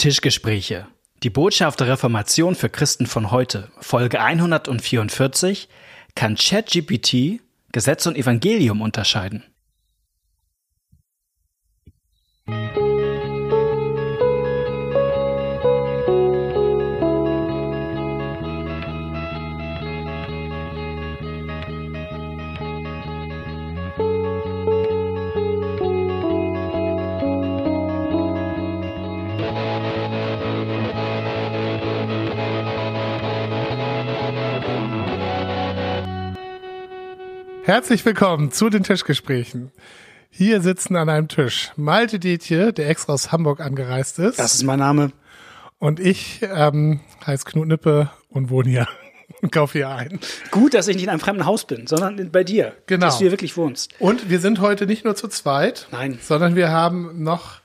Tischgespräche. Die Botschaft der Reformation für Christen von heute, Folge 144, kann ChatGPT Gesetz und Evangelium unterscheiden. Herzlich willkommen zu den Tischgesprächen. Hier sitzen an einem Tisch Malte Detje, der extra aus Hamburg angereist ist. Das ist mein Name. Und ich ähm, heiße Knut Nippe und wohne hier und kaufe hier ein. Gut, dass ich nicht in einem fremden Haus bin, sondern bei dir. Genau. Dass du hier wirklich wohnst. Und wir sind heute nicht nur zu zweit, Nein. sondern wir haben noch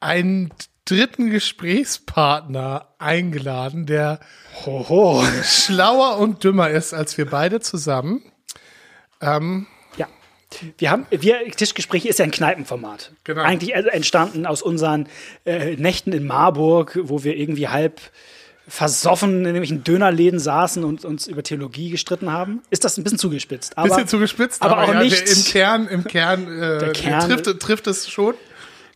einen dritten Gesprächspartner eingeladen, der Hoho. schlauer und dümmer ist als wir beide zusammen. Ähm, Ja. Wir haben, wir, Tischgespräche ist ja ein Kneipenformat. Genau. Eigentlich also entstanden aus unseren äh, Nächten in Marburg, wo wir irgendwie halb versoffen in irgendwelchen Dönerläden saßen und uns über Theologie gestritten haben. Ist das ein bisschen zugespitzt? Aber, bisschen zugespitzt, aber, auch ja, nicht. Im Kern, im Kern, äh, Kern- trifft, trifft es schon.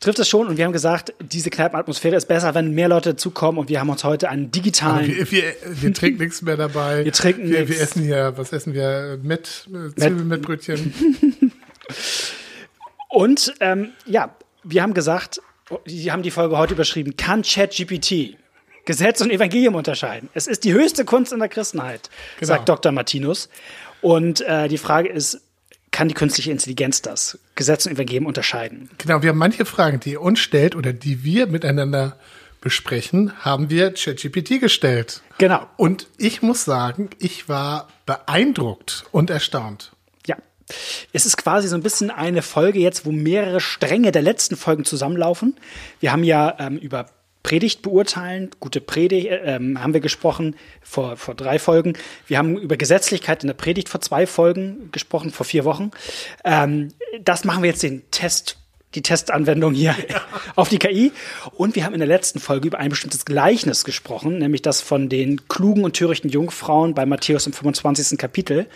Trifft es schon und wir haben gesagt, diese Kneipenatmosphäre ist besser, wenn mehr Leute dazukommen und wir haben uns heute einen digitalen Wir, wir, wir trinken nichts mehr dabei. Wir trinken wir, wir essen hier, was essen wir? Met, äh, Zwiebeln mit Brötchen. und ähm, ja, wir haben gesagt, Sie haben die Folge heute überschrieben, kann ChatGPT Gesetz und Evangelium unterscheiden? Es ist die höchste Kunst in der Christenheit, Genau. sagt Dr. Martinus. Und äh, die Frage ist, kann die künstliche Intelligenz das Gesetz und Evangelium unterscheiden? Genau, wir haben manche Fragen, die ihr uns stellt oder die wir miteinander besprechen, haben wir ChatGPT gestellt. Genau. Und ich muss sagen, ich war beeindruckt und erstaunt. Ja. Es ist quasi so ein bisschen eine Folge jetzt, wo mehrere Stränge der letzten Folgen zusammenlaufen. Wir haben ja ähm, über Predigt beurteilen, gute Predigt, äh, ähm, haben wir gesprochen vor, vor drei Folgen. Wir haben über Gesetzlichkeit in der Predigt vor zwei Folgen gesprochen, vor vier Wochen. Ähm, das machen wir jetzt den Test, die Testanwendung hier auf die KI. Und wir haben in der letzten Folge über ein bestimmtes Gleichnis gesprochen, nämlich das von den klugen und törichten Jungfrauen bei Matthäus im 25. Kapitel.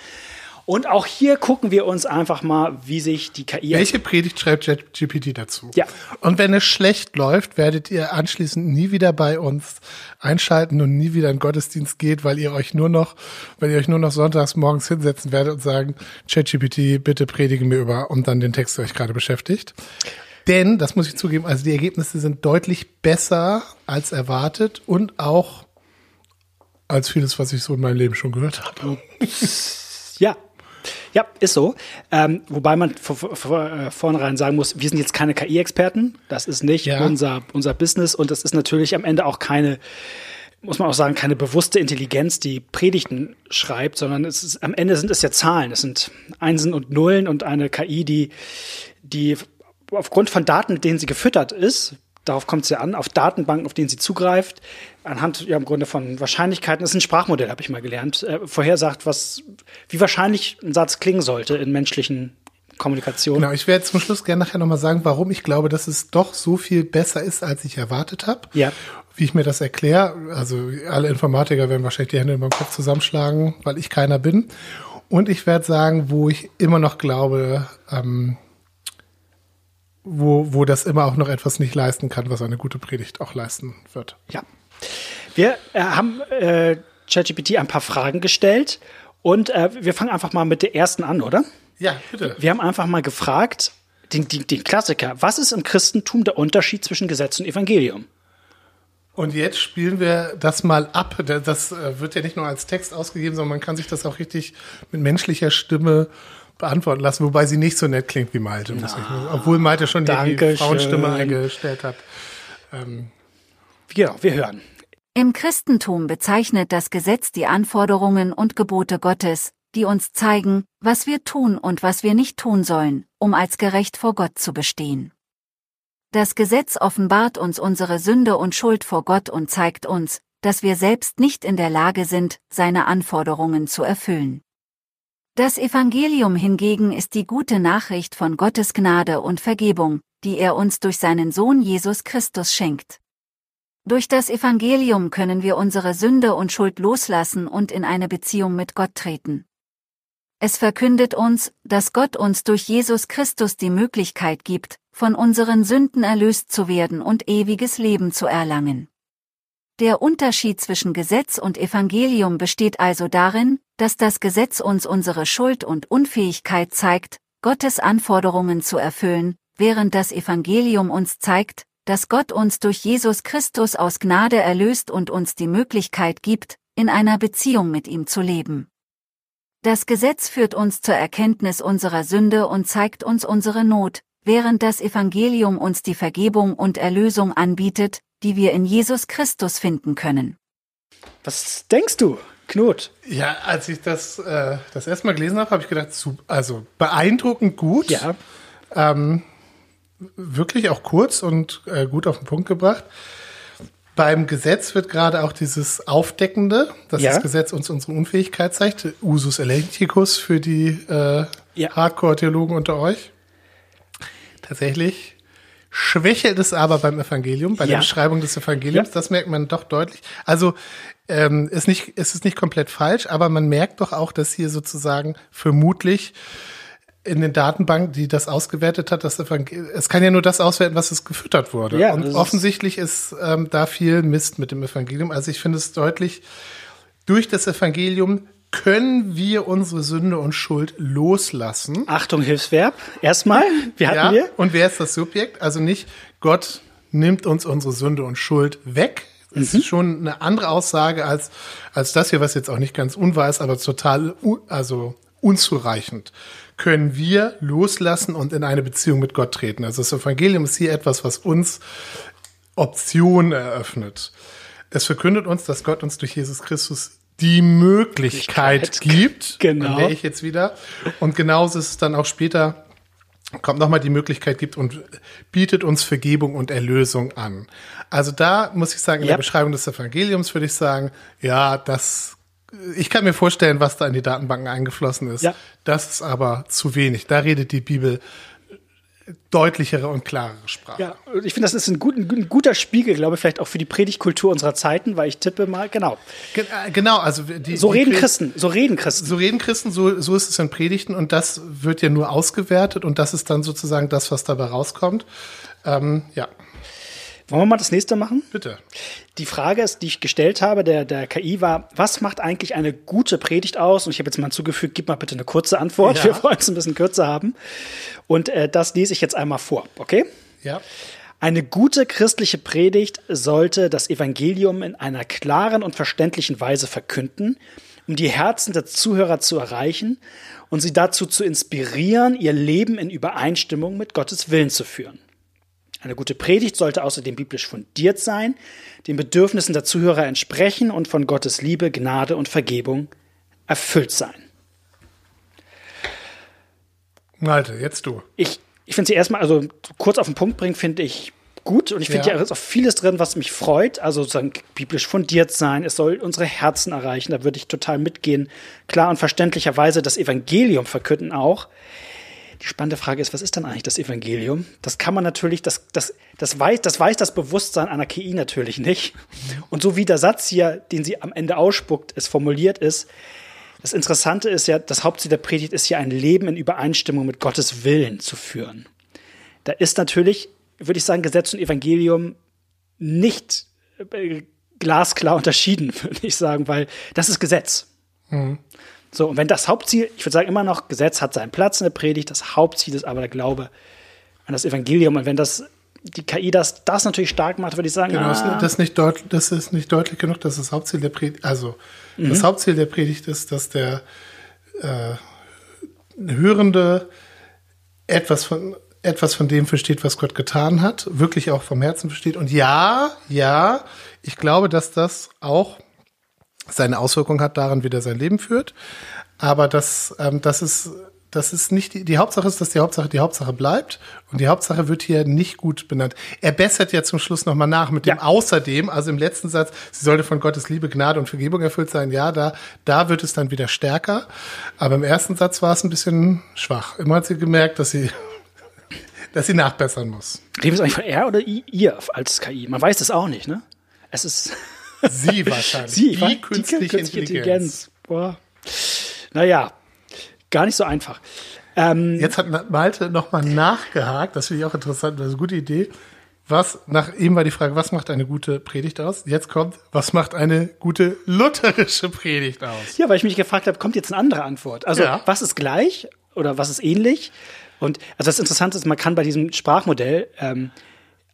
Und auch hier gucken wir uns einfach mal, wie sich die KI. Welche Predigt schreibt ChatGPT dazu? Ja. Und wenn es schlecht läuft, werdet ihr anschließend nie wieder bei uns einschalten und nie wieder in Gottesdienst geht, weil ihr euch nur noch, weil ihr euch nur noch sonntags morgens hinsetzen werdet und sagen, ChatGPT, bitte predige mir über und dann den Text, der euch gerade beschäftigt. Denn, das muss ich zugeben, also die Ergebnisse sind deutlich besser als erwartet und auch als vieles, was ich so in meinem Leben schon gehört habe. Ja. Ja, ist so. Ähm, wobei man vor, vor, vor, äh, vornherein sagen muss, wir sind jetzt keine KI-Experten. Das ist nicht Ja. unser, unser Business und das ist natürlich am Ende auch keine, muss man auch sagen, keine bewusste Intelligenz, die Predigten schreibt, sondern es ist, am Ende sind es ja Zahlen. Es sind Einsen und Nullen und eine KI, die, die aufgrund von Daten, mit denen sie gefüttert ist, darauf kommt es ja an, auf Datenbanken, auf denen sie zugreift, anhand ja im Grunde von Wahrscheinlichkeiten, das ist ein Sprachmodell, habe ich mal gelernt, äh, vorhersagt, was, wie wahrscheinlich ein Satz klingen sollte in menschlichen Kommunikationen. Genau, ich werde zum Schluss gerne nachher nochmal sagen, warum ich glaube, dass es doch so viel besser ist, als ich erwartet habe. Ja. Wie ich mir das erkläre. Also alle Informatiker werden wahrscheinlich die Hände über den Kopf zusammenschlagen, weil ich keiner bin. Und ich werde sagen, wo ich immer noch glaube, ähm, wo, wo das immer auch noch etwas nicht leisten kann, was eine gute Predigt auch leisten wird. Ja. Wir äh, haben äh, ChatGPT ein paar Fragen gestellt und äh, wir fangen einfach mal mit der ersten an, oder? Ja, bitte. Wir haben einfach mal gefragt, den, den, den Klassiker, was ist im Christentum der Unterschied zwischen Gesetz und Evangelium? Und jetzt spielen wir das mal ab. Da- Das äh, wird ja nicht nur als Text ausgegeben, sondern man kann sich das auch richtig mit menschlicher Stimme beantworten lassen, wobei sie nicht so nett klingt wie Malte. Muss ich, obwohl Malte schon die. Frauenstimme eingestellt hat. Genau, wir hören. Im Christentum bezeichnet das Gesetz die Anforderungen und Gebote Gottes, die uns zeigen, was wir tun und was wir nicht tun sollen, um als gerecht vor Gott zu bestehen. Das Gesetz offenbart uns unsere Sünde und Schuld vor Gott und zeigt uns, dass wir selbst nicht in der Lage sind, seine Anforderungen zu erfüllen. Das Evangelium hingegen ist die gute Nachricht von Gottes Gnade und Vergebung, die er uns durch seinen Sohn Jesus Christus schenkt. Durch das Evangelium können wir unsere Sünde und Schuld loslassen und in eine Beziehung mit Gott treten. Es verkündet uns, dass Gott uns durch Jesus Christus die Möglichkeit gibt, von unseren Sünden erlöst zu werden und ewiges Leben zu erlangen. Der Unterschied zwischen Gesetz und Evangelium besteht also darin, dass das Gesetz uns unsere Schuld und Unfähigkeit zeigt, Gottes Anforderungen zu erfüllen, während das Evangelium uns zeigt, dass Gott uns durch Jesus Christus aus Gnade erlöst und uns die Möglichkeit gibt, in einer Beziehung mit ihm zu leben. Das Gesetz führt uns zur Erkenntnis unserer Sünde und zeigt uns unsere Not, während das Evangelium uns die Vergebung und Erlösung anbietet, die wir in Jesus Christus finden können. Was denkst du, Knut? Ja, als ich das äh, das erste Mal gelesen habe, habe ich gedacht, also beeindruckend gut. Ja. Ähm, wirklich auch kurz und äh, gut auf den Punkt gebracht. Beim Gesetz wird gerade auch dieses Aufdeckende, dass Ja. das Gesetz uns unsere Unfähigkeit zeigt, Usus Elenchicus für die äh, Ja. Hardcore-Theologen unter euch. Tatsächlich schwächelt es aber beim Evangelium, bei Ja. der Beschreibung des Evangeliums. Ja. Das merkt man doch deutlich. Also ähm, ist nicht, es ist nicht komplett falsch, aber man merkt doch auch, dass hier sozusagen vermutlich in den Datenbanken, die das ausgewertet hat, das Evangelium, es kann ja nur das auswerten, was es gefüttert wurde. Ja, und offensichtlich ist ähm, da viel Mist mit dem Evangelium. Also ich finde es deutlich, durch das Evangelium können wir unsere Sünde und Schuld loslassen. Achtung, Hilfsverb. Erstmal, wie hatten Ja, wir? und wer ist das Subjekt? Also nicht Gott nimmt uns unsere Sünde und Schuld weg. Das Mhm. ist schon eine andere Aussage als, als das hier, was jetzt auch nicht ganz unwahr ist, aber total, also unzureichend. Können wir loslassen und in eine Beziehung mit Gott treten. Also das Evangelium ist hier etwas, was uns Optionen eröffnet. Es verkündet uns, dass Gott uns durch Jesus Christus die Möglichkeit gibt. Genau. Der ich jetzt wieder. Und genauso ist es dann auch später kommt nochmal die Möglichkeit gibt und bietet uns Vergebung und Erlösung an. Also da muss ich sagen, in Ja. der Beschreibung des Evangeliums würde ich sagen, ja, das, ich kann mir vorstellen, was da in die Datenbanken eingeflossen ist. Ja. Das ist aber zu wenig. Da redet die Bibel deutlichere und klarere Sprache. Ja, ich finde, das ist ein, gut, ein guter Spiegel, glaube ich, vielleicht auch für die Predigtkultur unserer Zeiten, weil ich tippe mal, genau. Ge- äh, Genau, also die, So die reden Pre- Christen, so reden Christen. So reden Christen, so, so ist es in Predigten und das wird ja nur ausgewertet und das ist dann sozusagen das, was dabei rauskommt. Ähm, ja, Wollen wir mal das nächste machen? bitte. Die Frage, ist, die ich gestellt habe, der, der KI war, was macht eigentlich eine gute Predigt aus? Und ich habe jetzt mal hinzugefügt, gib mal bitte eine kurze Antwort. Ja. Wir wollen es ein bisschen kürzer haben. Und äh, das lese ich jetzt einmal vor, okay? Ja. Eine gute christliche Predigt sollte das Evangelium in einer klaren und verständlichen Weise verkünden, um die Herzen der Zuhörer zu erreichen und sie dazu zu inspirieren, ihr Leben in Übereinstimmung mit Gottes Willen zu führen. Eine gute Predigt sollte außerdem biblisch fundiert sein, den Bedürfnissen der Zuhörer entsprechen und von Gottes Liebe, Gnade und Vergebung erfüllt sein. Malte, jetzt du. ich, ich finde sie erstmal, also kurz auf den Punkt bringen, finde ich gut. Und ich finde, Ja. ja. ist auch vieles drin, was mich freut. Also sozusagen biblisch fundiert sein. Es soll unsere Herzen erreichen. Da würde ich total mitgehen. Klar und verständlicherweise das Evangelium verkünden auch. Die spannende Frage ist, was ist dann eigentlich das Evangelium? Das kann man natürlich, das, das, das, weiß, das weiß das Bewusstsein einer KI natürlich nicht. Und so wie der Satz hier, den sie am Ende ausspuckt, es formuliert ist, das Interessante ist ja, das Hauptziel der Predigt ist ja, ein Leben in Übereinstimmung mit Gottes Willen zu führen. Da ist natürlich, würde ich sagen, Gesetz und Evangelium nicht äh, glasklar unterschieden, würde ich sagen, weil das ist Gesetz. So, und wenn das Hauptziel, ich würde sagen immer noch, Gesetz hat seinen Platz in der Predigt, das Hauptziel ist aber der Glaube an das Evangelium. Und wenn das die KI das, das natürlich stark macht, würde ich sagen, Genau, ah, das, ist nicht deut das ist nicht deutlich genug, dass das Hauptziel der Predigt, also das Hauptziel der Predigt ist, dass der äh, Hörende etwas von etwas von dem versteht, was Gott getan hat, wirklich auch vom Herzen versteht. Und ja, ja, ich glaube, dass das auch seine Auswirkung hat daran, wie der sein Leben führt. Aber das, ähm, das ist, das ist nicht die, die Hauptsache ist, dass die Hauptsache die Hauptsache bleibt. Und die Hauptsache wird hier nicht gut benannt. Er bessert ja zum Schluss nochmal nach mit dem Ja. Außerdem, also im letzten Satz, sie sollte von Gottes Liebe, Gnade und Vergebung erfüllt sein. Ja, da, da wird es dann wieder stärker. Aber im ersten Satz war es ein bisschen schwach. Immer hat sie gemerkt, dass sie, dass sie nachbessern muss. reden wir eigentlich von er oder ihr als KI? Man weiß das auch nicht, ne? es ist Sie wahrscheinlich. sie, die wa- künstliche, Intelligenz. Boah. Naja, gar nicht so einfach. Ähm, Jetzt hat Malte nochmal nachgehakt, das finde ich auch interessant, das ist eine gute Idee. Was, nach eben war die Frage, was macht eine gute Predigt aus? Jetzt kommt, was macht eine gute lutherische Predigt aus? Ja, weil ich mich gefragt habe, kommt jetzt eine andere Antwort? Also, Ja. was ist gleich oder was ist ähnlich? Und also das Interessante ist, man kann bei diesem Sprachmodell ähm,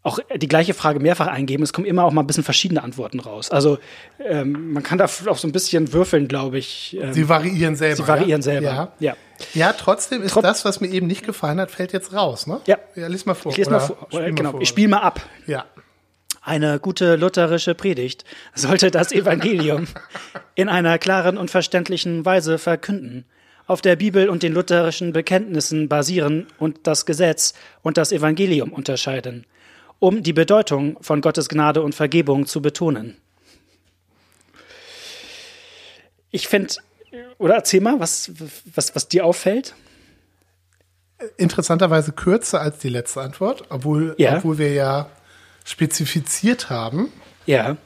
auch die gleiche Frage mehrfach eingeben. Es kommen immer auch mal ein bisschen verschiedene Antworten raus. Also ähm, man kann da auch so ein bisschen würfeln, glaube ich. Ähm, Sie variieren selber. sie variieren ja? selber. Ja. ja. ja, trotzdem ist Trot- das, was mir eben nicht gefallen hat, fällt jetzt raus, ne? Ja. Ja, lies mal vor. Ich lese mal vor. spiel Oder, mal genau, vor. ich spiele mal ab. Ja. Eine gute lutherische Predigt sollte das Evangelium in einer klaren und verständlichen Weise verkünden, auf der Bibel und den lutherischen Bekenntnissen basieren und das Gesetz und das Evangelium unterscheiden, um die Bedeutung von Gottes Gnade und Vergebung zu betonen. Ich finde, oder erzähl mal, was, was, was dir auffällt. Interessanterweise kürzer als die letzte Antwort, obwohl, Ja. obwohl wir ja spezifiziert haben. Ja,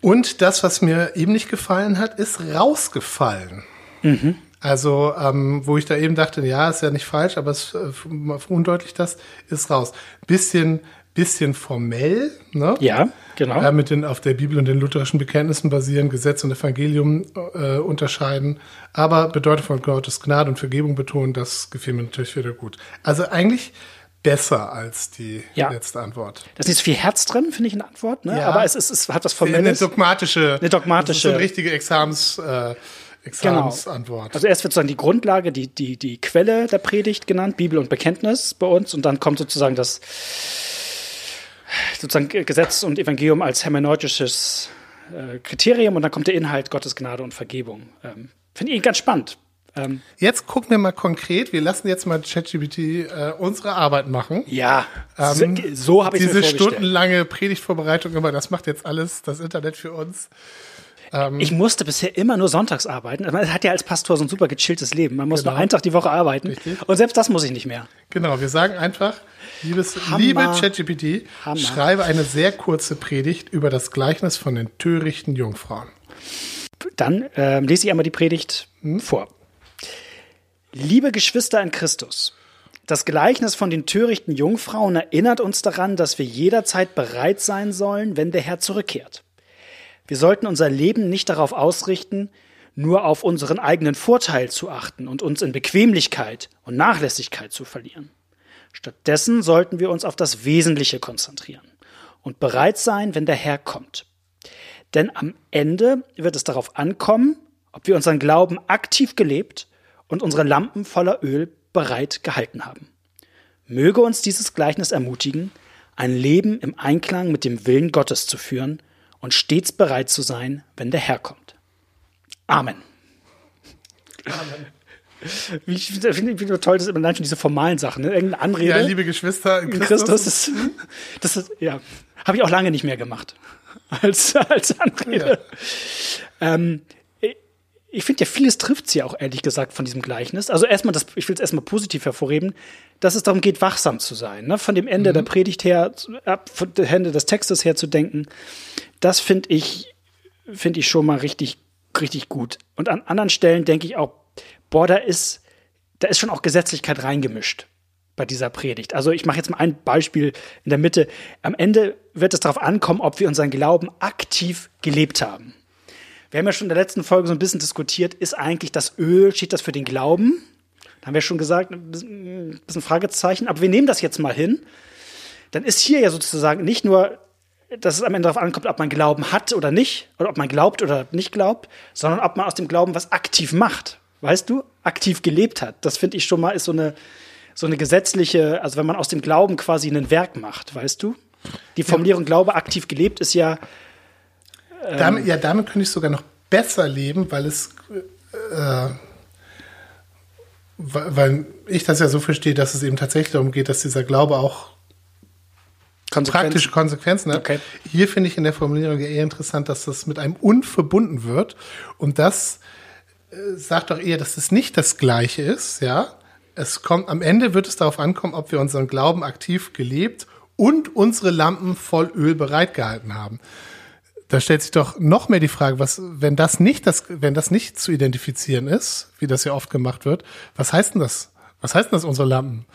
Und das, was mir eben nicht gefallen hat, ist rausgefallen. Mhm. Also, ähm, wo ich da eben dachte, ja, ist ja nicht falsch, aber es äh, verundeutlicht das, ist raus. Bisschen, bisschen formell, ne? ja, genau. Äh, mit den auf der Bibel und den lutherischen Bekenntnissen basieren, Gesetz und Evangelium äh, unterscheiden, aber Bedeutung von Gottes Gnade und Vergebung betonen, das gefiel mir natürlich wieder gut. Also eigentlich besser als die Ja. letzte Antwort. Da ist nicht so viel Herz drin, finde ich, in der Antwort, ne? Ja. aber es, ist, es hat was Eine Formelles. dogmatische, Eine dogmatische- das ist eine richtige Examens, äh, Examensantwort. Also erst wird sozusagen die Grundlage, die, die, die Quelle der Predigt genannt, Bibel und Bekenntnis bei uns, und dann kommt sozusagen das sozusagen Gesetz und Evangelium als hermeneutisches äh, Kriterium und dann kommt der Inhalt Gottes Gnade und Vergebung. Ähm, Finde ich ganz spannend. Ähm, Jetzt gucken wir mal konkret. Wir lassen jetzt mal ChatGPT äh, unsere Arbeit machen. ja, Ähm, so, so habe ich Diese stundenlange Predigtvorbereitung immer, das macht jetzt alles das Internet für uns. Ich musste bisher immer nur sonntags arbeiten. Man hat ja als Pastor so ein super gechilltes Leben. Man muss Genau. nur einen Tag die Woche arbeiten. Richtig. Und selbst das muss ich nicht mehr. Genau, wir sagen einfach, liebes, Hammer. liebe ChatGPT, schreibe eine sehr kurze Predigt über das Gleichnis von den törichten Jungfrauen. Dann ähm, lese ich einmal die Predigt vor. Liebe Geschwister in Christus, das Gleichnis von den törichten Jungfrauen erinnert uns daran, dass wir jederzeit bereit sein sollen, wenn der Herr zurückkehrt. Wir sollten unser Leben nicht darauf ausrichten, nur auf unseren eigenen Vorteil zu achten und uns in Bequemlichkeit und Nachlässigkeit zu verlieren. Stattdessen sollten wir uns auf das Wesentliche konzentrieren und bereit sein, wenn der Herr kommt. Denn am Ende wird es darauf ankommen, ob wir unseren Glauben aktiv gelebt und unsere Lampen voller Öl bereit gehalten haben. Möge uns dieses Gleichnis ermutigen, ein Leben im Einklang mit dem Willen Gottes zu führen und stets bereit zu sein, wenn der Herr kommt. Amen. Amen. Wie, ich finde find ich toll, dass immer allein schon diese formalen Sachen, ne? irgendeine Anrede. Ja, liebe Geschwister in Christus. Christus, das, das ist, ja, habe ich auch lange nicht mehr gemacht als, als Anrede. Ähm, ich- finde ja, vieles trifft sie auch, ehrlich gesagt, von diesem Gleichnis. Also erstmal, das, ich will es erstmal positiv hervorheben, dass es darum geht, wachsam zu sein. Ne? Von dem Ende der Predigt her, ab, von dem Ende des Textes her zu denken. Das finde ich, finde ich schon mal richtig, richtig gut. Und an anderen Stellen denke ich auch, boah, da ist, da ist schon auch Gesetzlichkeit reingemischt bei dieser Predigt. Also ich mache jetzt mal ein Beispiel in der Mitte. Am Ende wird es darauf ankommen, ob wir unseren Glauben aktiv gelebt haben. Wir haben ja schon in der letzten Folge so ein bisschen diskutiert, ist eigentlich das Öl, steht das für den Glauben? Da haben wir schon gesagt, ein bisschen, ein bisschen Fragezeichen, aber wir nehmen das jetzt mal hin. Dann ist hier ja sozusagen nicht nur, dass es am Ende darauf ankommt, ob man Glauben hat oder nicht, oder ob man glaubt oder nicht glaubt, sondern ob man aus dem Glauben was aktiv macht. Weißt du? Aktiv gelebt hat. Das finde ich schon mal ist so eine, so eine gesetzliche, also wenn man aus dem Glauben quasi ein Werk macht, weißt du? Die Formulierung Glaube aktiv gelebt ist ja, Damit, ja, damit könnte ich sogar noch besser leben, weil es, äh, weil ich das ja so verstehe, dass es eben tatsächlich darum geht, dass dieser Glaube auch praktische Konsequenzen hat. Okay. Hier finde ich in der Formulierung ja eher interessant, dass das mit einem Und verbunden wird. Und das äh, sagt doch eher, dass es nicht das Gleiche ist, ja. Es kommt, am Ende wird es darauf ankommen, ob wir unseren Glauben aktiv gelebt und unsere Lampen voll Öl bereitgehalten haben. Da stellt sich doch noch mehr die Frage, was, wenn das nicht das, wenn das nicht zu identifizieren ist, wie das ja oft gemacht wird, was heißt denn das? Was heißt denn das, unsere Lampen?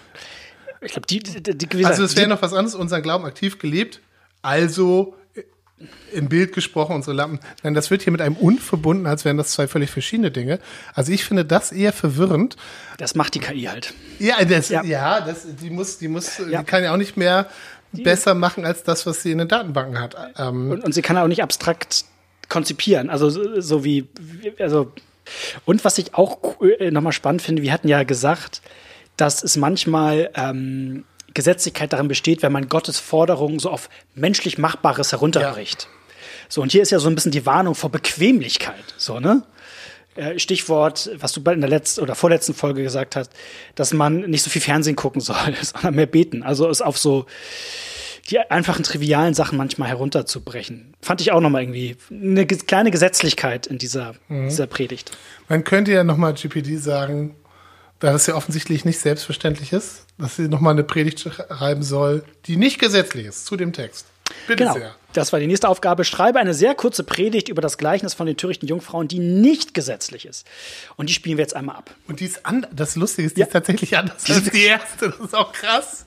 Ich glaube, die, die, die, wie Also es wäre die- noch was anderes, unseren Glauben aktiv gelebt, also äh, im Bild gesprochen, unsere Lampen. Nein, das wird hier mit einem und verbunden, als wären das zwei völlig verschiedene Dinge. Also ich finde das eher verwirrend. das macht die KI halt. Ja, das, Ja. ja. das, die muss, die muss, Ja. die kann ja auch nicht mehr besser machen als das, was sie in den Datenbanken hat. Ähm, Und, und sie kann auch nicht abstrakt konzipieren. Also so, so wie, wie- also und was ich auch äh, nochmal spannend finde, wir hatten ja gesagt, dass es manchmal ähm, Gesetzlichkeit darin besteht, wenn man Gottes Forderungen so auf menschlich Machbares herunterbricht. So, und hier ist ja so ein bisschen die Warnung vor Bequemlichkeit. So, ne? Äh, Stichwort, was du bei- in der letzten oder vorletzten Folge gesagt hast, dass man nicht so viel Fernsehen gucken soll, sondern mehr beten. Also es auf so die einfachen, trivialen Sachen manchmal herunterzubrechen. Fand ich auch nochmal irgendwie eine kleine Gesetzlichkeit in dieser, dieser Predigt. man könnte ja nochmal GPD sagen, da das ja offensichtlich nicht selbstverständlich ist, dass sie nochmal eine Predigt schreiben soll, die nicht gesetzlich ist, zu dem Text. Bitte Genau. sehr. Das war die nächste Aufgabe. Schreibe eine sehr kurze Predigt über das Gleichnis von den törichten Jungfrauen, die nicht gesetzlich ist. Und die spielen wir jetzt einmal ab. Und die ist an, das Lustige ist, die Ja. ist tatsächlich anders als die erste. Das ist auch krass.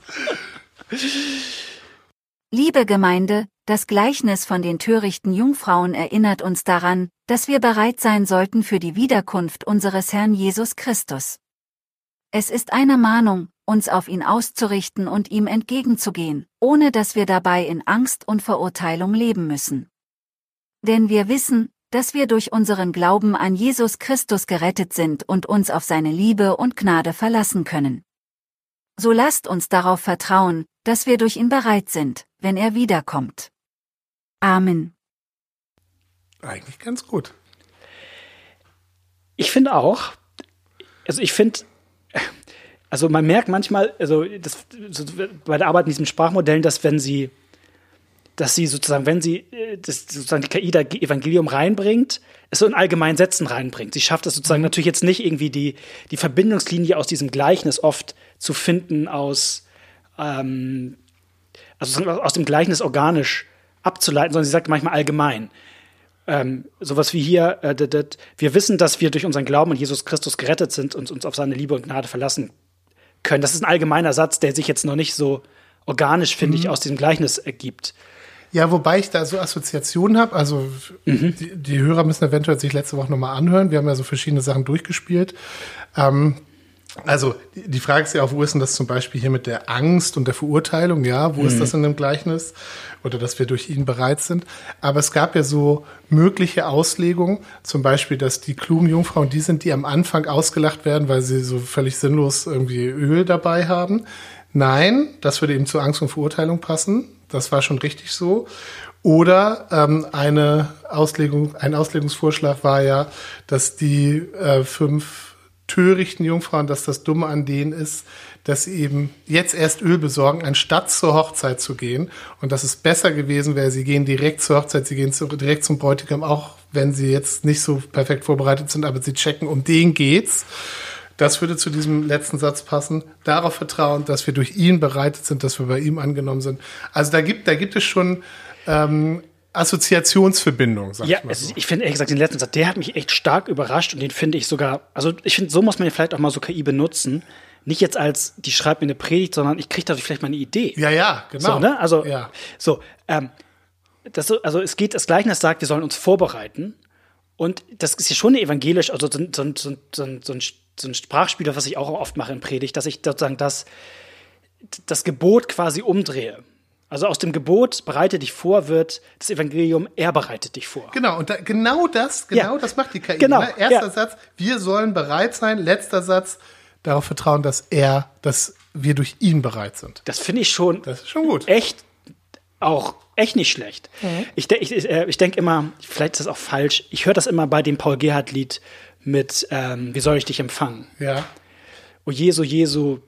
Liebe Gemeinde, das Gleichnis von den törichten Jungfrauen erinnert uns daran, dass wir bereit sein sollten für die Wiederkunft unseres Herrn Jesus Christus. Es ist eine Mahnung, uns auf ihn auszurichten und ihm entgegenzugehen, ohne dass wir dabei in Angst und Verurteilung leben müssen. Denn wir wissen, dass wir durch unseren Glauben an Jesus Christus gerettet sind und uns auf seine Liebe und Gnade verlassen können. So lasst uns darauf vertrauen, dass wir durch ihn bereit sind, wenn er wiederkommt. Amen. Eigentlich ganz gut. Ich finde auch, also ich finde, also man merkt manchmal, also das, so bei der Arbeit in diesen Sprachmodellen, dass wenn sie, dass sie sozusagen, wenn sie äh, das, sozusagen die KI da Evangelium reinbringt, es so in allgemeinen Sätzen reinbringt. Sie schafft es sozusagen natürlich jetzt nicht irgendwie die, die Verbindungslinie aus diesem Gleichnis oft zu finden aus, ähm, also aus dem Gleichnis organisch abzuleiten, sondern sie sagt manchmal allgemein ähm, sowas wie hier, äh, dat, dat, wir wissen, dass wir durch unseren Glauben an Jesus Christus gerettet sind und uns auf seine Liebe und Gnade verlassen können. Das ist ein allgemeiner Satz, der sich jetzt noch nicht so organisch, finde ich, aus diesem Gleichnis ergibt. Ja, wobei ich da so Assoziationen habe. Also Mhm. die, die Hörer müssen eventuell sich letzte Woche nochmal anhören. Wir haben ja so verschiedene Sachen durchgespielt. Ähm, also die Frage ist ja auch, wo ist denn das zum Beispiel hier mit der Angst und der Verurteilung? Ja, wo Mhm. ist das in dem Gleichnis? Oder dass wir durch ihn bereit sind. Aber es gab ja so mögliche Auslegungen, zum Beispiel, dass die klugen Jungfrauen die sind, die am Anfang ausgelacht werden, weil sie so völlig sinnlos irgendwie Öl dabei haben. Nein, das würde eben zur Angst und Verurteilung passen. Das war schon richtig so. Oder ähm, eine Auslegung, ein Auslegungsvorschlag war ja, dass die äh, fünf törichten Jungfrauen, dass das Dumme an denen ist, dass sie eben jetzt erst Öl besorgen, anstatt zur Hochzeit zu gehen. Und dass es besser gewesen wäre, sie gehen direkt zur Hochzeit, sie gehen zu, direkt zum Bräutigam, auch wenn sie jetzt nicht so perfekt vorbereitet sind, aber sie checken, um den geht's. Das würde zu diesem letzten Satz passen. Darauf vertrauen, dass wir durch ihn bereitet sind, dass wir bei ihm angenommen sind. Also da gibt, da gibt es schon ähm, Assoziationsverbindungen, sag Ja, ich mal so. ich finde ehrlich gesagt den letzten Satz, der hat mich echt stark überrascht und den finde ich sogar, also ich finde, so muss man ja vielleicht auch mal so KI benutzen. Nicht jetzt als, die schreibt mir eine Predigt, sondern ich kriege dadurch vielleicht mal eine Idee. Ja, ja, genau. So, ne? Also, ja. so, ähm, das, so- also es geht, das Gleichnis sagt, wir sollen uns vorbereiten. Und das ist ja schon evangelisch, also so, ein- so, so, so, so, ein, so ein Sprachspieler, was ich auch oft mache in Predigt, dass ich sozusagen das, das Gebot quasi umdrehe. Also aus dem Gebot, bereite dich vor, wird das Evangelium, er bereitet dich vor. Genau, und da, genau das, genau Ja. das macht die KI. Genau, Ne? Erster ja. Satz, wir sollen bereit sein. Letzter Satz, darauf vertrauen, dass er, dass wir durch ihn bereit sind. Das finde ich schon Das ist schon gut. echt auch echt nicht schlecht. Ich, de ich, äh, ich denke immer, vielleicht ist das auch falsch, ich höre das immer bei dem Paul Gerhardt-Lied mit ähm, Wie soll ich dich empfangen? Ja. O Jesu, Jesu,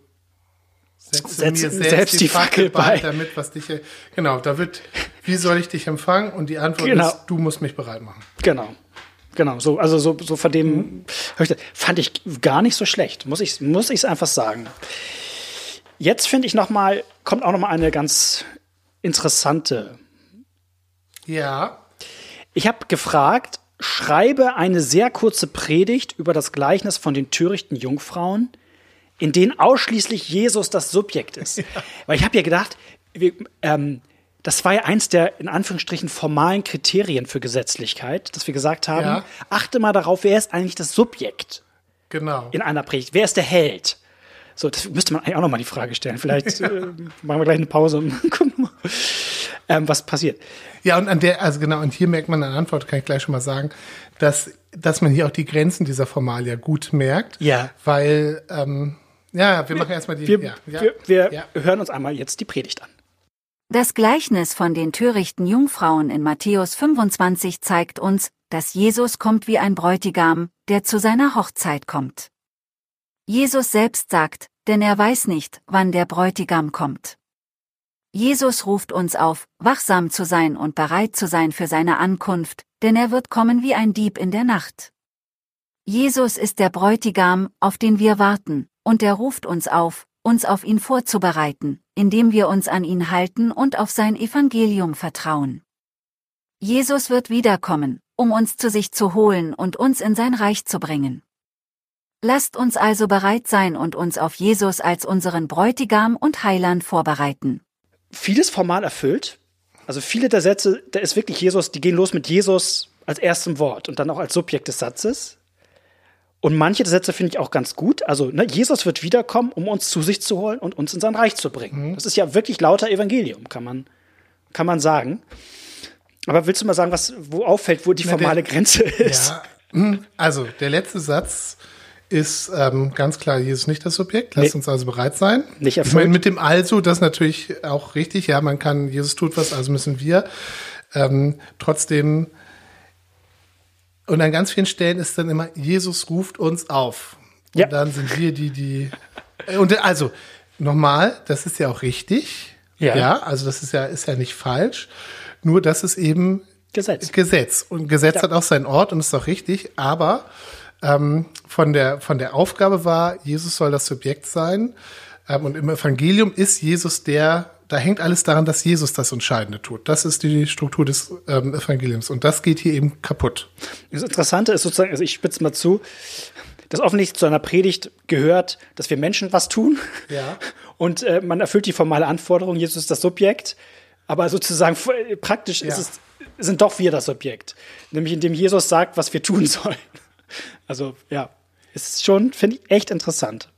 Setze Setz mir ihm selbst, die Fackel bei, damit was dich, genau, da wird, wie soll ich dich empfangen? Und die Antwort Genau. ist, du musst mich bereit machen. genau. Genau, so, also so, so von dem ich, das- fand ich gar nicht so schlecht, muss ich muss ich's einfach sagen. Jetzt finde ich noch mal, kommt auch noch mal eine ganz interessante. Ja. Ich habe gefragt, schreibe eine sehr kurze Predigt über das Gleichnis von den törichten Jungfrauen, in denen ausschließlich Jesus das Subjekt ist. Weil ich habe ja gedacht, wir, ähm, das war ja eins der in Anführungsstrichen formalen Kriterien für Gesetzlichkeit, dass wir gesagt haben, Ja. achte mal darauf, wer ist eigentlich das Subjekt Genau. in einer Predigt? Wer ist der Held? So, das müsste man eigentlich auch noch mal die Frage stellen. Vielleicht äh, machen wir gleich eine Pause und gucken mal, ähm, was passiert. Ja, und an der, also genau, und hier merkt man an der Antwort, kann ich gleich schon mal sagen, dass, dass man hier auch die Grenzen dieser Formalia gut merkt. Ja. Weil, ähm, ja, wir machen erstmal die. Wir, ja, ja, wir, wir ja. hören uns einmal jetzt die Predigt an. Das Gleichnis von den törichten Jungfrauen in Matthäus 25 zeigt uns, dass Jesus kommt wie ein Bräutigam, der zu seiner Hochzeit kommt. Jesus selbst sagt, denn er weiß nicht, wann der Bräutigam kommt. Jesus ruft uns auf, wachsam zu sein und bereit zu sein für seine Ankunft, denn er wird kommen wie ein Dieb in der Nacht. Jesus ist der Bräutigam, auf den wir warten, und er ruft uns auf, uns auf ihn vorzubereiten, indem wir uns an ihn halten und auf sein Evangelium vertrauen. Jesus wird wiederkommen, um uns zu sich zu holen und uns in sein Reich zu bringen. Lasst uns also bereit sein und uns auf Jesus als unseren Bräutigam und Heiland vorbereiten. Vieles formal erfüllt. Also viele der Sätze, da ist wirklich Jesus, die gehen los mit Jesus als erstem Wort und dann auch als Subjekt des Satzes. Und manche der Sätze finde ich auch ganz gut. Also, ne, Jesus wird wiederkommen, um uns zu sich zu holen und uns in sein Reich zu bringen. Das ist ja wirklich lauter Evangelium, kann man, kann man sagen. Aber willst du mal sagen, was, wo auffällt, wo die der- formale Grenze ist? Ja, hm, also der letzte Satz ist ähm, ganz klar, Jesus nicht das Subjekt. Lasst Nee. uns also bereit sein. Nicht Ich erfüllt. meine, mit dem Also, das ist natürlich auch richtig. Ja, man kann, Jesus tut was, also müssen wir. Ähm, trotzdem, und an ganz vielen Stellen ist dann immer, Jesus ruft uns auf. Und Ja. dann sind wir die, die. äh, Und also, nochmal, das ist ja auch richtig. Ja. ja also das ist ja, ist ja nicht falsch. Nur, das ist eben Gesetz. Gesetz. Und Gesetz Ja. hat auch seinen Ort und ist auch richtig, aber ähm, von, der, von der Aufgabe war, Jesus soll das Subjekt sein. Ähm, und im Evangelium ist Jesus der, da hängt alles daran, dass Jesus das Entscheidende tut. Das ist die Struktur des ähm, Evangeliums. Und das geht hier eben kaputt. Das Interessante ist sozusagen, also ich spitze mal zu, dass offensichtlich zu einer Predigt gehört, dass wir Menschen was tun. Ja. Und äh, man erfüllt die formale Anforderung, Jesus ist das Subjekt. Aber sozusagen f- praktisch Ja. es, sind doch wir das Subjekt. Nämlich indem Jesus sagt, was wir tun sollen. Also ja, ist schon, finde ich, echt interessant.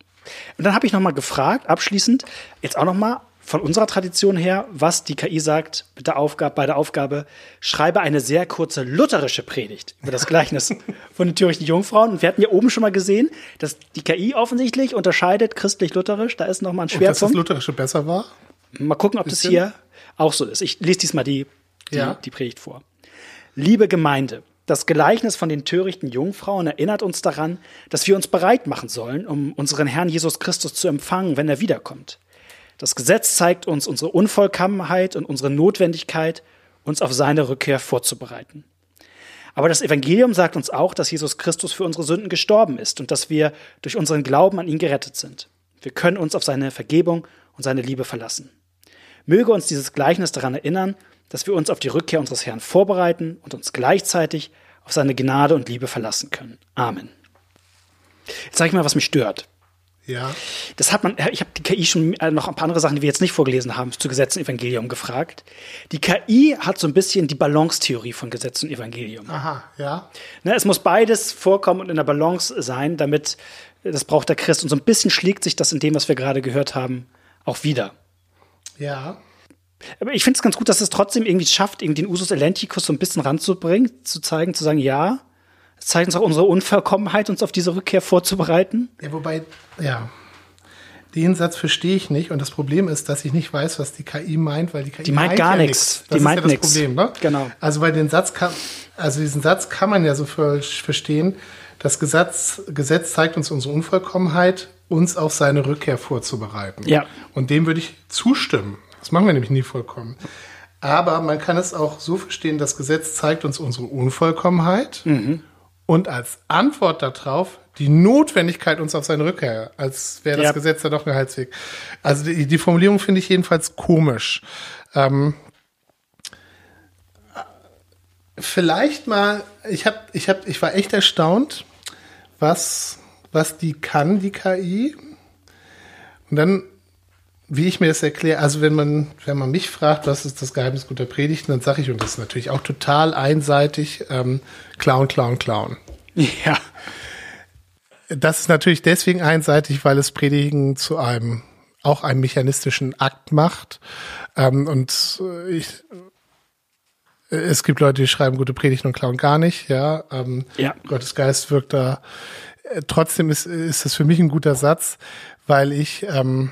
Und dann habe ich noch mal gefragt, abschließend, jetzt auch noch mal von unserer Tradition her, was die KI sagt mit der Aufgabe, bei der Aufgabe, schreibe eine sehr kurze lutherische Predigt über das Gleichnis von den törichten Jungfrauen. Und wir hatten ja oben schon mal gesehen, dass die KI offensichtlich unterscheidet christlich-lutherisch. Da ist noch mal ein Und dass das Schwerpunkt. Lutherische besser war? Mal gucken, ob das hier auch so ist. Ich lese diesmal die, die, Ja. die Predigt vor. Liebe Gemeinde, das Gleichnis von den törichten Jungfrauen erinnert uns daran, dass wir uns bereit machen sollen, um unseren Herrn Jesus Christus zu empfangen, wenn er wiederkommt. Das Gesetz zeigt uns unsere Unvollkommenheit und unsere Notwendigkeit, uns auf seine Rückkehr vorzubereiten. Aber das Evangelium sagt uns auch, dass Jesus Christus für unsere Sünden gestorben ist und dass wir durch unseren Glauben an ihn gerettet sind. Wir können uns auf seine Vergebung und seine Liebe verlassen. Möge uns dieses Gleichnis daran erinnern, dass wir uns auf die Rückkehr unseres Herrn vorbereiten und uns gleichzeitig auf seine Gnade und Liebe verlassen können. Amen. Jetzt sage ich mal, was mich stört. Ja. Das hat man, ich habe die KI schon äh, noch ein paar andere Sachen, die wir jetzt nicht vorgelesen haben, zu Gesetz und Evangelium gefragt. Die KI hat so ein bisschen die Balance-Theorie von Gesetz und Evangelium. Aha, ja. Ne, es muss beides vorkommen und in der Balance sein, damit das braucht der Christ. Und so ein bisschen schlägt sich das in dem, was wir gerade gehört haben, auch wieder. Ja. Aber ich finde es ganz gut, dass es trotzdem irgendwie schafft, irgendwie den Usus Elenticus so ein bisschen ranzubringen, zu zeigen, zu sagen, ja, es zeigt uns auch unsere Unvollkommenheit, uns auf diese Rückkehr vorzubereiten. Ja, wobei, ja. Den Satz verstehe ich nicht und das Problem ist, dass ich nicht weiß, was die KI meint, weil die KI Die meint gar ja nichts. nichts. Die Das meint ist ja das nichts. Problem, ne? Genau. Also weil den Satz kann, also diesen Satz kann man ja so verstehen. Das Gesetz, Gesetz zeigt uns unsere Unvollkommenheit, uns auf seine Rückkehr vorzubereiten. Ja. Und dem würde ich zustimmen. Das machen wir nämlich nie vollkommen. Aber man kann es auch so verstehen, das Gesetz zeigt uns unsere Unvollkommenheit Mhm. Und als Antwort darauf die Notwendigkeit uns auf seine Rückkehr, als wäre das Ja. Gesetz ja doch ein Heilsweg. Also die, die Formulierung finde ich jedenfalls komisch. Ähm, vielleicht mal, ich habe, ich habe, ich war echt erstaunt, was, was die kann, die KI. Und dann, wie ich mir das erkläre, also wenn man, wenn man mich fragt, was ist das Geheimnis guter Predigten, dann sage ich, und das ist natürlich auch total einseitig, ähm, Clown, Clown, Clown. Ja. Das ist natürlich deswegen einseitig, weil es Predigen zu einem auch einem mechanistischen Akt macht. Ähm, und äh, ich, äh, es gibt Leute, die schreiben gute Predigten und klauen gar nicht. Ja, ähm, Ja. Gottes Geist wirkt da. Äh, Trotzdem ist, ist das für mich ein guter Satz, weil ich ähm,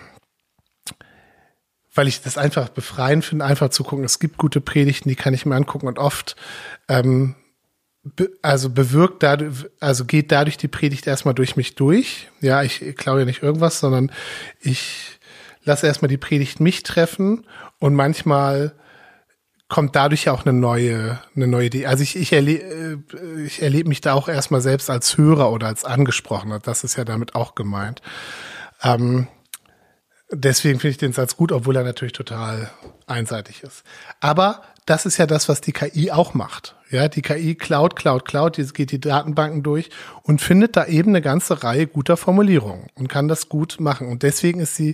weil ich das einfach befreiend finde, einfach zu gucken. Es gibt gute Predigten, die kann ich mir angucken und oft ähm, also bewirkt dadurch, also geht dadurch die Predigt erstmal durch mich durch. Ja, ich klaue ja nicht irgendwas, sondern ich lasse erstmal die Predigt mich treffen und manchmal kommt dadurch ja auch eine neue, eine neue Idee. Also ich, ich, erle äh, ich erlebe mich da auch erstmal selbst als Hörer oder als Angesprochener. Das ist ja damit auch gemeint. Ähm, deswegen finde ich den Satz gut, obwohl er natürlich total einseitig ist. Aber das ist ja das, was die KI auch macht. Ja, die KI klaut, klaut, klaut, die geht die Datenbanken durch und findet da eben eine ganze Reihe guter Formulierungen und kann das gut machen. Und deswegen ist sie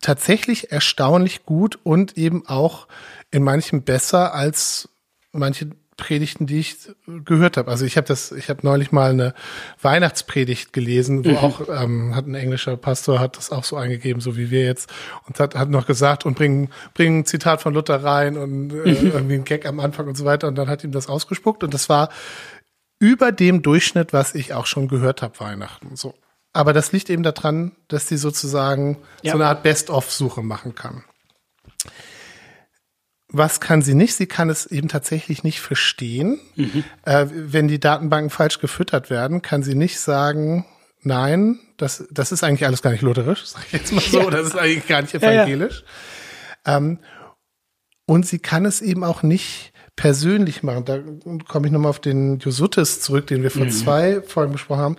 tatsächlich erstaunlich gut und eben auch in manchem besser als manche Predigten, die ich gehört habe. Also ich habe das, ich habe neulich mal eine Weihnachtspredigt gelesen, wo auch ähm, hat ein englischer Pastor hat das auch so eingegeben, so wie wir jetzt, und hat, hat noch gesagt und bringen bringen ein Zitat von Luther rein und äh, irgendwie ein Gag am Anfang und so weiter. Und dann hat ihm das ausgespuckt und das war über dem Durchschnitt, was ich auch schon gehört habe Weihnachten. So. Aber das liegt eben daran, dass die sozusagen Ja. so eine Art Best-of-Suche machen kann. Was kann sie nicht? Sie kann es eben tatsächlich nicht verstehen. Äh, wenn die Datenbanken falsch gefüttert werden, kann sie nicht sagen, nein, das, das ist eigentlich alles gar nicht lutherisch, sag ich jetzt mal so, Ja. das ist eigentlich gar nicht ja. evangelisch. Ähm, und sie kann es eben auch nicht persönlich machen. Da komme ich nochmal auf den Josutis zurück, den wir vor zwei Folgen besprochen haben.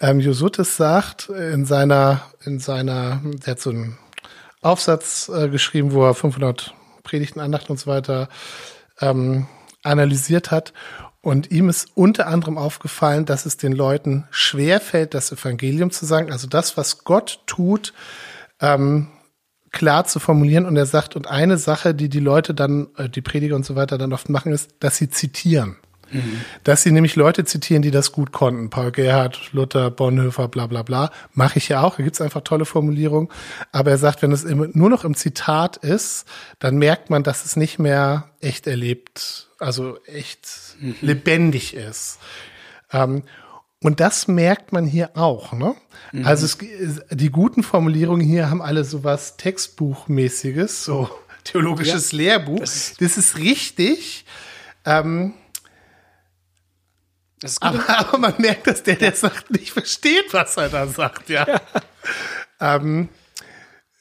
Ähm, Josutis sagt in seiner, in seiner, der hat so einen Aufsatz äh, geschrieben, wo er 500 Predigten, Andachten und so weiter ähm, analysiert hat. Und ihm ist unter anderem aufgefallen, dass es den Leuten schwerfällt, das Evangelium zu sagen, also das, was Gott tut, ähm, klar zu formulieren. Und er sagt, und eine Sache, die die Leute dann, äh, die Prediger und so weiter dann oft machen, ist, dass sie zitieren. Dass sie nämlich Leute zitieren, die das gut konnten. Paul Gerhardt, Luther, Bonhoeffer, bla bla bla. Mache ich ja auch. Da gibt's einfach tolle Formulierungen. Aber er sagt, wenn es nur noch im Zitat ist, dann merkt man, dass es nicht mehr echt erlebt, also echt lebendig ist. Ähm, und das merkt man hier auch. Ne? Also es, die guten Formulierungen hier haben alle sowas Textbuchmäßiges, so theologisches Lehrbuch. Das Das ist- ist, richtig. Ähm, ist. Aber, aber man merkt, dass der, der sagt, nicht versteht, was er da sagt, ja. ähm,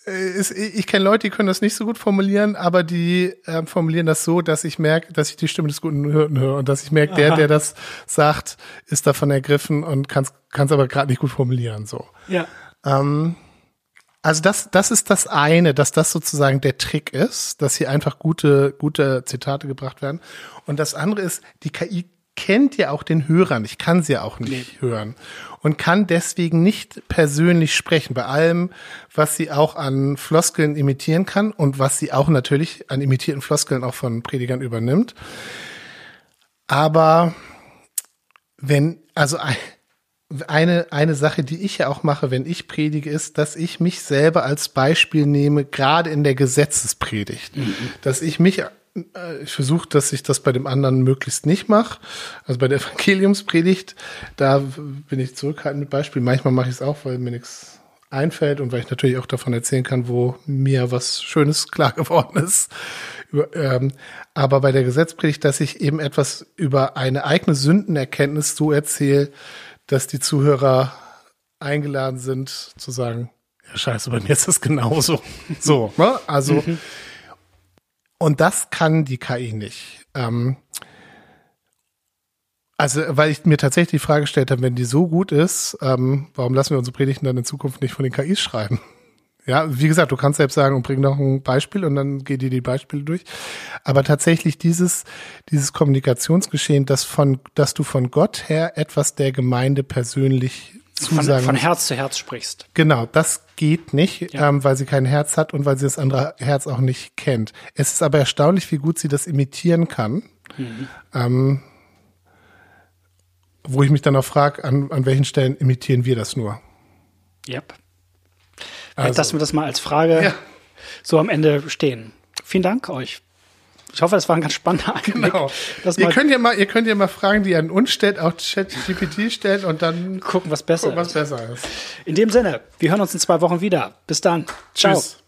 äh, ist, ich kenne Leute, die können das nicht so gut formulieren, aber die ähm, formulieren das so, dass ich merke, dass ich die Stimme des guten Hirten höre und dass ich merke, der, der das sagt, ist davon ergriffen und kann es aber gerade nicht gut formulieren. So. ja. Ähm, also das, das ist das eine, dass das sozusagen der Trick ist, dass hier einfach gute, gute Zitate gebracht werden. Und das andere ist, die KI kennt ja auch den Hörer nicht, kann sie ja auch nicht hören und kann deswegen nicht persönlich sprechen. Bei allem, was sie auch an Floskeln imitieren kann und was sie auch natürlich an imitierten Floskeln auch von Predigern übernimmt. Aber wenn, also ein- eine, eine Sache, die ich ja auch mache, wenn ich predige, ist, dass ich mich selber als Beispiel nehme, gerade in der Gesetzespredigt. Dass ich mich, ich versuche, dass ich das bei dem anderen möglichst nicht mache. Also bei der Evangeliumspredigt, da bin ich zurückhaltend mit Beispielen. Manchmal mache ich es auch, weil mir nichts einfällt und weil ich natürlich auch davon erzählen kann, wo mir was Schönes klar geworden ist. Ähm, aber bei der Gesetzpredigt, dass ich eben etwas über eine eigene Sündenerkenntnis so erzähle, dass die Zuhörer eingeladen sind zu sagen, ja scheiße, bei mir ist das genauso. So, ne? Also, und das kann die KI nicht. Ähm, Also, weil ich mir tatsächlich die Frage gestellt habe, wenn die so gut ist, ähm, warum lassen wir unsere Predigten dann in Zukunft nicht von den KIs schreiben? Ja, wie gesagt, du kannst selbst sagen und bring noch ein Beispiel und dann geht dir die Beispiele durch. Aber tatsächlich dieses, dieses Kommunikationsgeschehen, das von, dass du von Gott her etwas der Gemeinde persönlich zusagen. Von, von Herz zu Herz sprichst. Genau, das geht nicht, ja. ähm, weil sie kein Herz hat und weil sie das andere Herz auch nicht kennt. Es ist aber erstaunlich, wie gut sie das imitieren kann. Mhm. Ähm, wo ich mich dann auch frage, an, an welchen Stellen imitieren wir das nur? Yep. Also, lassen wir das mal als Frage ja. so am Ende stehen. Vielen Dank euch. Ich hoffe, es war ein ganz spannender Einblick. Genau. ihr könnt ja mal, ihr könnt ja mal Fragen, die ihr an uns stellt, auch ChatGPT stellen und dann gucken, was besser, gucken, was besser ist. In dem Sinne, wir hören uns in zwei Wochen wieder. Bis dann. Ciao. Tschüss.